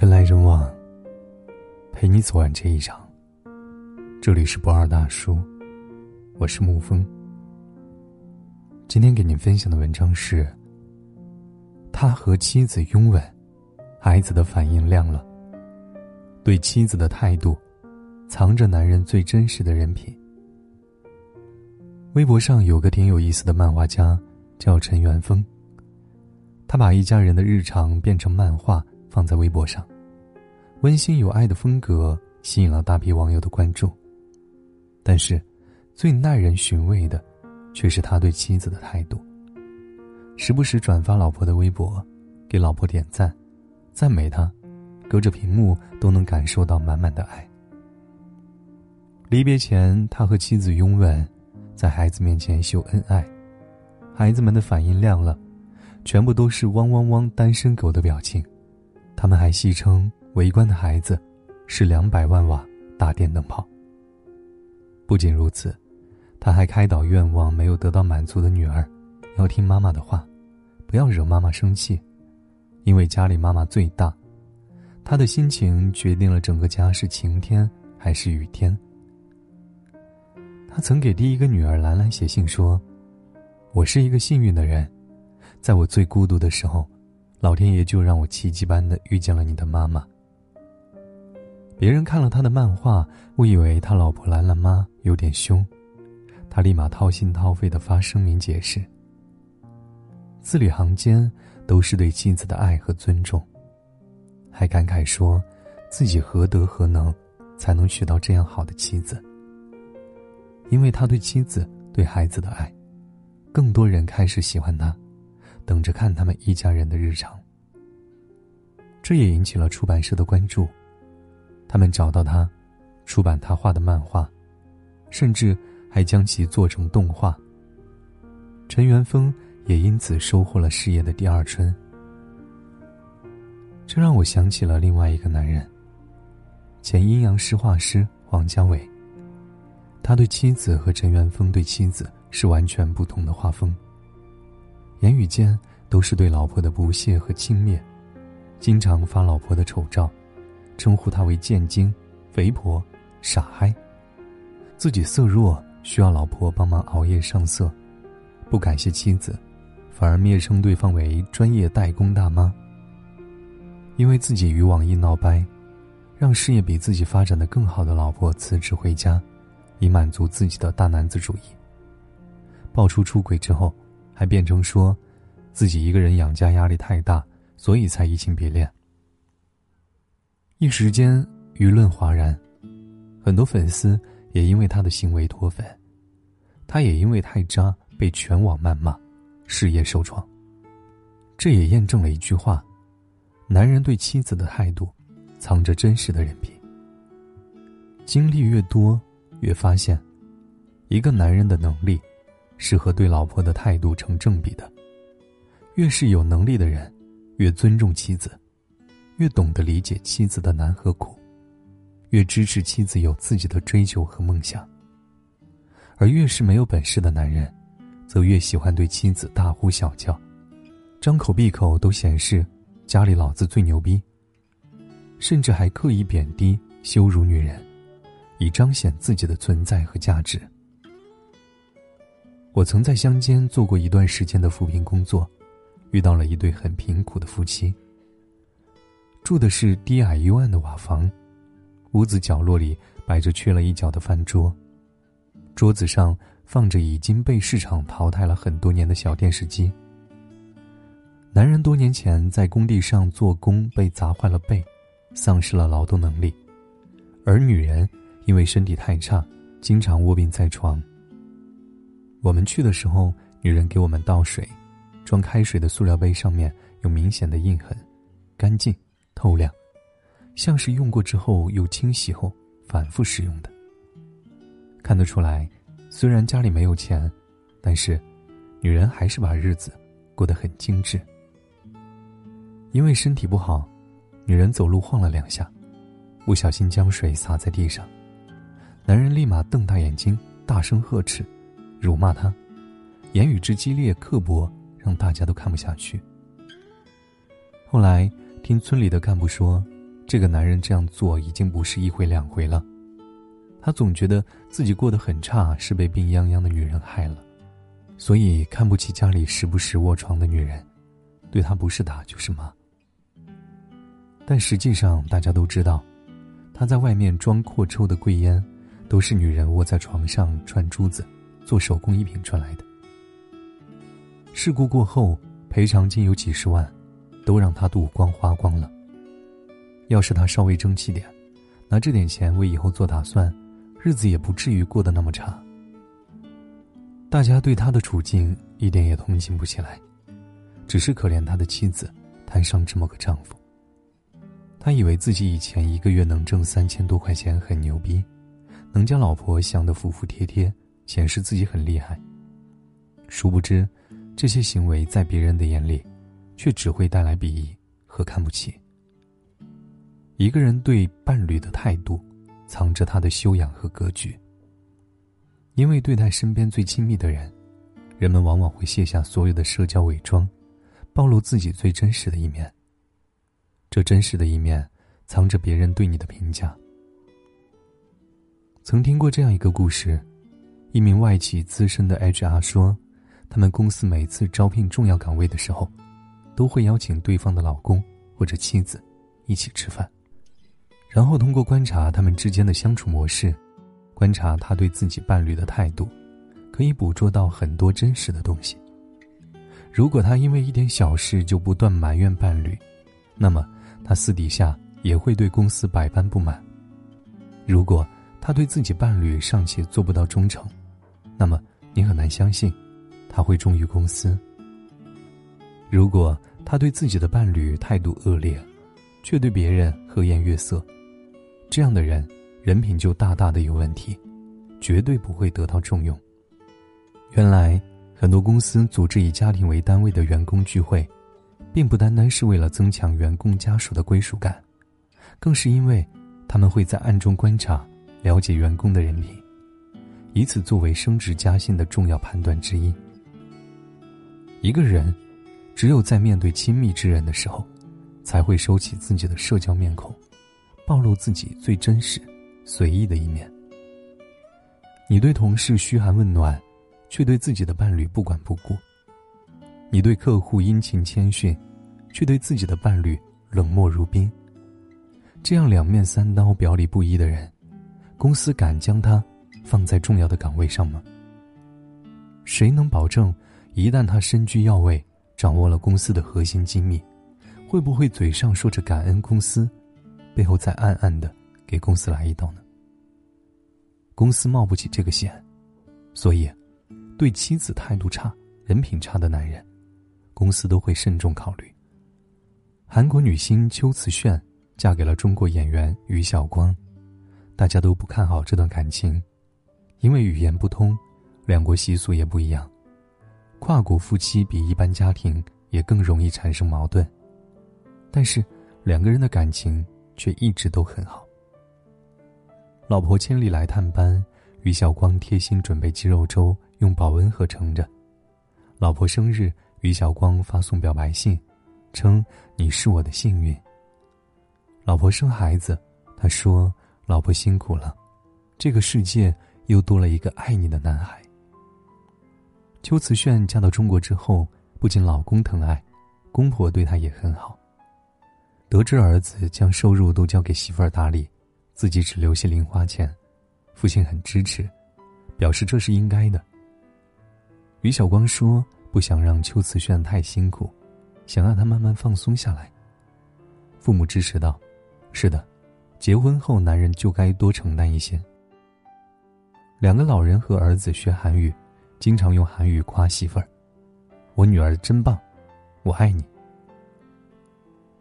人来人往，陪你走完这一场。这里是不二大叔，我是沐风。今天给您分享的文章是：他和妻子拥吻，孩子的反应亮了。对妻子的态度，藏着男人最真实的人品。微博上有个挺有意思的漫画家，叫陈元峰。他把一家人的日常变成漫画。放在微博上，温馨有爱的风格吸引了大批网友的关注。但是，最耐人寻味的，却是他对妻子的态度。时不时转发老婆的微博，给老婆点赞，赞美她，隔着屏幕都能感受到满满的爱。离别前，他和妻子拥吻，在孩子面前秀恩爱，孩子们的反应亮了，全部都是汪汪汪单身狗的表情。他们还戏称围观的孩子是两百万瓦大电灯泡。不仅如此，他还开导愿望没有得到满足的女儿，要听妈妈的话，不要惹妈妈生气，因为家里妈妈最大。他的心情决定了整个家是晴天还是雨天。他曾给第一个女儿兰兰写信说：“我是一个幸运的人，在我最孤独的时候。”老天爷就让我奇迹般的遇见了你的妈妈。别人看了他的漫画，误以为他老婆兰兰妈有点凶，他立马掏心掏肺的发声明解释。字里行间都是对妻子的爱和尊重，还感慨说，自己何德何能，才能娶到这样好的妻子。因为他对妻子、对孩子的爱，更多人开始喜欢他。等着看他们一家人的日常。这也引起了出版社的关注，他们找到他，出版他画的漫画，甚至还将其做成动画。陈元峰也因此收获了事业的第二春。这让我想起了另外一个男人，前阴阳师画师黄家伟。他对妻子和陈元峰对妻子是完全不同的画风。言语间都是对老婆的不屑和轻蔑，经常发老婆的丑照，称呼她为贱精、肥婆、傻嗨。自己色弱，需要老婆帮忙熬夜上色，不感谢妻子，反而蔑称对方为专业代工大妈。因为自己与网易闹掰，让事业比自己发展的更好的老婆辞职回家，以满足自己的大男子主义。爆出出轨之后。还辩称说，自己一个人养家压力太大，所以才移情别恋。一时间舆论哗然，很多粉丝也因为他的行为脱粉，他也因为太渣被全网谩骂，事业受创。这也验证了一句话：男人对妻子的态度，藏着真实的人品。经历越多，越发现，一个男人的能力。是和对老婆的态度成正比的。越是有能力的人，越尊重妻子，越懂得理解妻子的难和苦，越支持妻子有自己的追求和梦想。而越是没有本事的男人，则越喜欢对妻子大呼小叫，张口闭口都显示家里老子最牛逼，甚至还刻意贬低、羞辱女人，以彰显自己的存在和价值。我曾在乡间做过一段时间的扶贫工作，遇到了一对很贫苦的夫妻。住的是低矮幽暗的瓦房，屋子角落里摆着缺了一角的饭桌，桌子上放着已经被市场淘汰了很多年的小电视机。男人多年前在工地上做工被砸坏了背，丧失了劳动能力，而女人因为身体太差，经常卧病在床。我们去的时候，女人给我们倒水，装开水的塑料杯上面有明显的印痕，干净透亮，像是用过之后又清洗后反复使用的。看得出来，虽然家里没有钱，但是女人还是把日子过得很精致。因为身体不好，女人走路晃了两下，不小心将水洒在地上，男人立马瞪大眼睛，大声呵斥。辱骂他，言语之激烈刻薄，让大家都看不下去。后来听村里的干部说，这个男人这样做已经不是一回两回了。他总觉得自己过得很差，是被病殃殃的女人害了，所以看不起家里时不时卧床的女人，对他不是打就是骂。但实际上，大家都知道，他在外面装阔抽的贵烟，都是女人窝在床上串珠子、做手工艺品赚来的。事故过后，赔偿金有几十万，都让他赌光花光了。要是他稍微争气点，拿这点钱为以后做打算，日子也不至于过得那么差。大家对他的处境一点也同情不起来，只是可怜他的妻子摊上这么个丈夫。他以为自己以前一个月能挣三千多块钱很牛逼，能将老婆想得服服帖帖，显示自己很厉害。殊不知，这些行为在别人的眼里，却只会带来鄙夷和看不起。一个人对伴侣的态度，藏着他的修养和格局。因为对待身边最亲密的人，人们往往会卸下所有的社交伪装，暴露自己最真实的一面。这真实的一面，藏着别人对你的评价。曾听过这样一个故事：一名外企资深的 HR 说，他们公司每次招聘重要岗位的时候，都会邀请对方的老公或者妻子一起吃饭。然后通过观察他们之间的相处模式，观察他对自己伴侣的态度，可以捕捉到很多真实的东西。如果他因为一点小事就不断埋怨伴侣，那么他私底下也会对公司百般不满。如果他对自己伴侣尚且做不到忠诚，那么你很难相信他会忠于公司。如果他对自己的伴侣态度恶劣，却对别人和颜悦色。这样的人，人品就大大的有问题，绝对不会得到重用。原来，很多公司组织以家庭为单位的员工聚会，并不单单是为了增强员工家属的归属感，更是因为他们会在暗中观察、了解员工的人品，以此作为升职加薪的重要判断之一。一个人，只有在面对亲密之人的时候，才会收起自己的社交面孔。暴露自己最真实、随意的一面。你对同事嘘寒问暖，却对自己的伴侣不管不顾；你对客户殷勤谦逊，却对自己的伴侣冷漠如冰。这样两面三刀、表里不一的人，公司敢将他放在重要的岗位上吗？谁能保证，一旦他身居要位，掌握了公司的核心机密，会不会嘴上说着感恩公司？背后再暗暗的给公司来一刀呢？公司冒不起这个险，所以，对妻子态度差、人品差的男人，公司都会慎重考虑。韩国女星秋瓷炫嫁给了中国演员于晓光，大家都不看好这段感情，因为语言不通，两国习俗也不一样，跨国夫妻比一般家庭也更容易产生矛盾。但是，两个人的感情。却一直都很好。老婆千里来探班，于晓光贴心准备鸡肉粥，用保温盒盛着。老婆生日，于晓光发送表白信，称你是我的幸运。老婆生孩子，他说：“老婆辛苦了，这个世界又多了一个爱你的男孩。”邱瓷炫嫁到中国之后，不仅老公疼爱，公婆对她也很好。得知儿子将收入都交给媳妇儿打理，自己只留下零花钱，父亲很支持，表示这是应该的。于晓光说：“不想让邱瓷炫太辛苦，想让他慢慢放松下来。”父母支持道：“是的，结婚后男人就该多承担一些。”两个老人和儿子学韩语，经常用韩语夸媳妇儿：“我女儿真棒，我爱你。”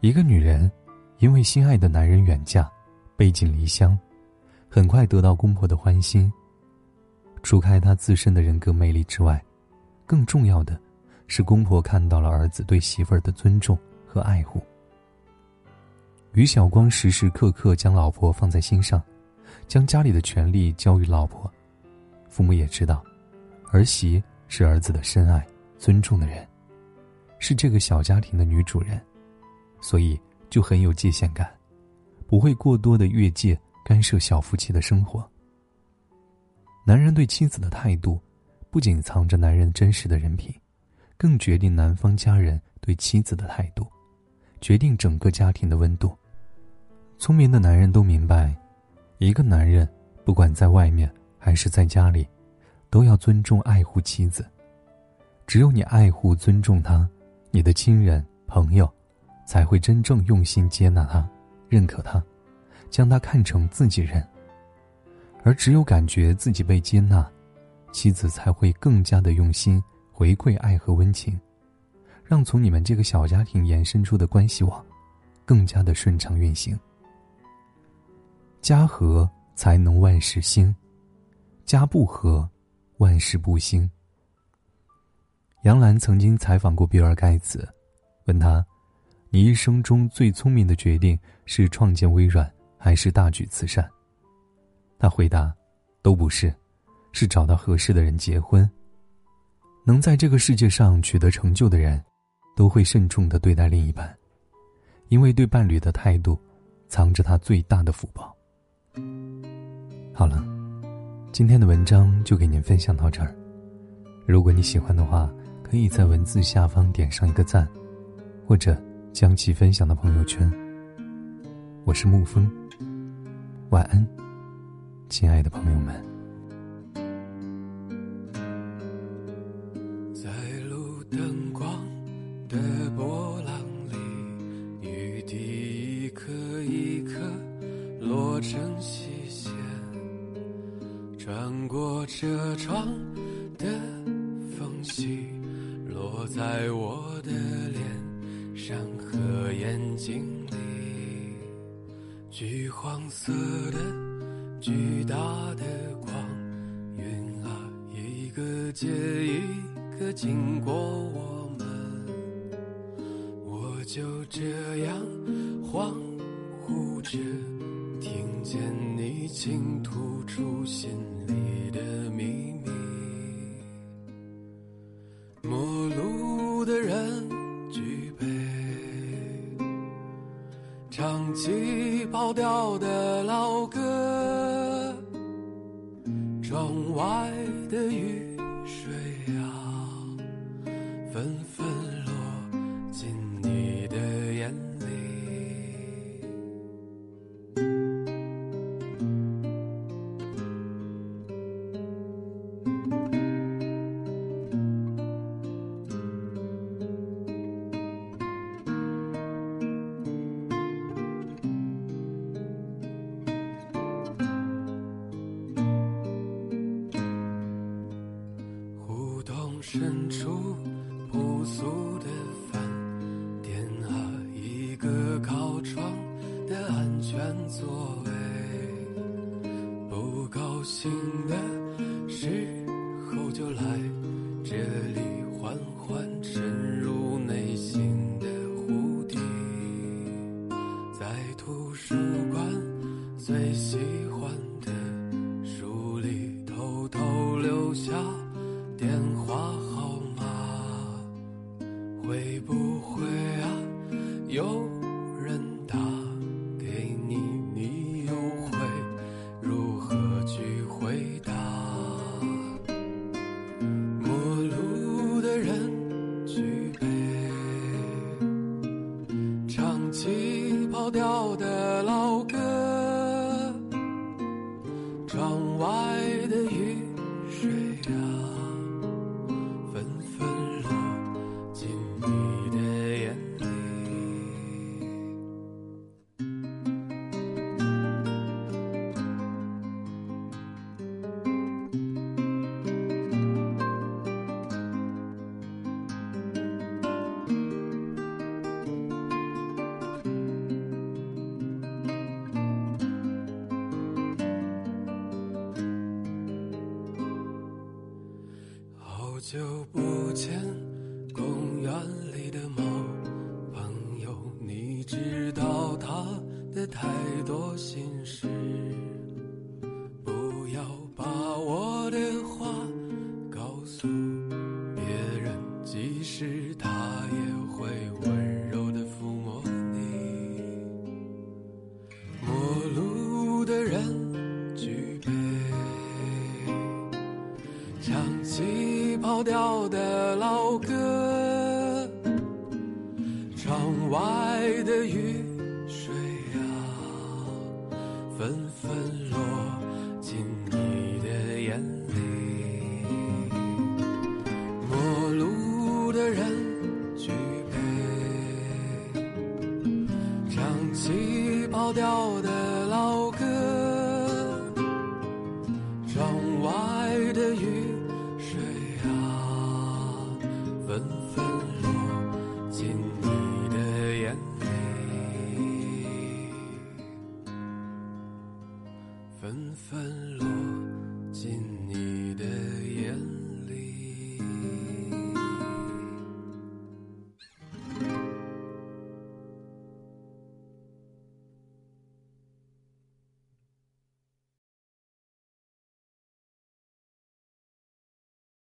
一个女人，因为心爱的男人远嫁，背井离乡，很快得到公婆的欢心。除开她自身的人格魅力之外，更重要的，是公婆看到了儿子对媳妇儿的尊重和爱护。于晓光时时刻刻将老婆放在心上，将家里的权利交于老婆。父母也知道，儿媳是儿子的深爱、尊重的人，是这个小家庭的女主人。所以就很有界限感，不会过多的越界干涉小夫妻的生活。男人对妻子的态度，不仅藏着男人真实的人品，更决定男方家人对妻子的态度，决定整个家庭的温度。聪明的男人都明白，一个男人不管在外面还是在家里，都要尊重爱护妻子。只有你爱护尊重他，你的亲人朋友，才会真正用心接纳他。认可他，将他看成自己人。而只有感觉自己被接纳，妻子才会更加的用心回馈爱和温情，让从你们这个小家庭延伸出的关系网，更加的顺畅运行。家和才能万事兴，家不和，万事不兴。杨澜曾经采访过比尔盖茨，问他。你一生中最聪明的决定是创建微软，还是大举慈善？他回答：“都不是，是找到合适的人结婚。能在这个世界上取得成就的人，都会慎重的对待另一半，因为对伴侣的态度，藏着他最大的福报。”好了，今天的文章就给您分享到这儿。如果你喜欢的话，可以在文字下方点上一个赞，或者。将其分享到朋友圈。我是沐风，晚安，亲爱的朋友们。黄色的巨大的光，云啊一个接一个经过我们，我就这样恍惚着，听见你倾吐出心里的秘密，老调的老歌，窗外的雨水啊，纷纷深处朴素的饭店啊，一个靠窗的安全座位。不高兴的时候就来这里缓缓沉入内心的湖底。在图书馆最喜欢的书里偷偷留下。电话号码会不会啊？有久不见，公园里的猫朋友，你知道它的太多心事。想起跑调的老歌，窗外的雨水啊，纷纷。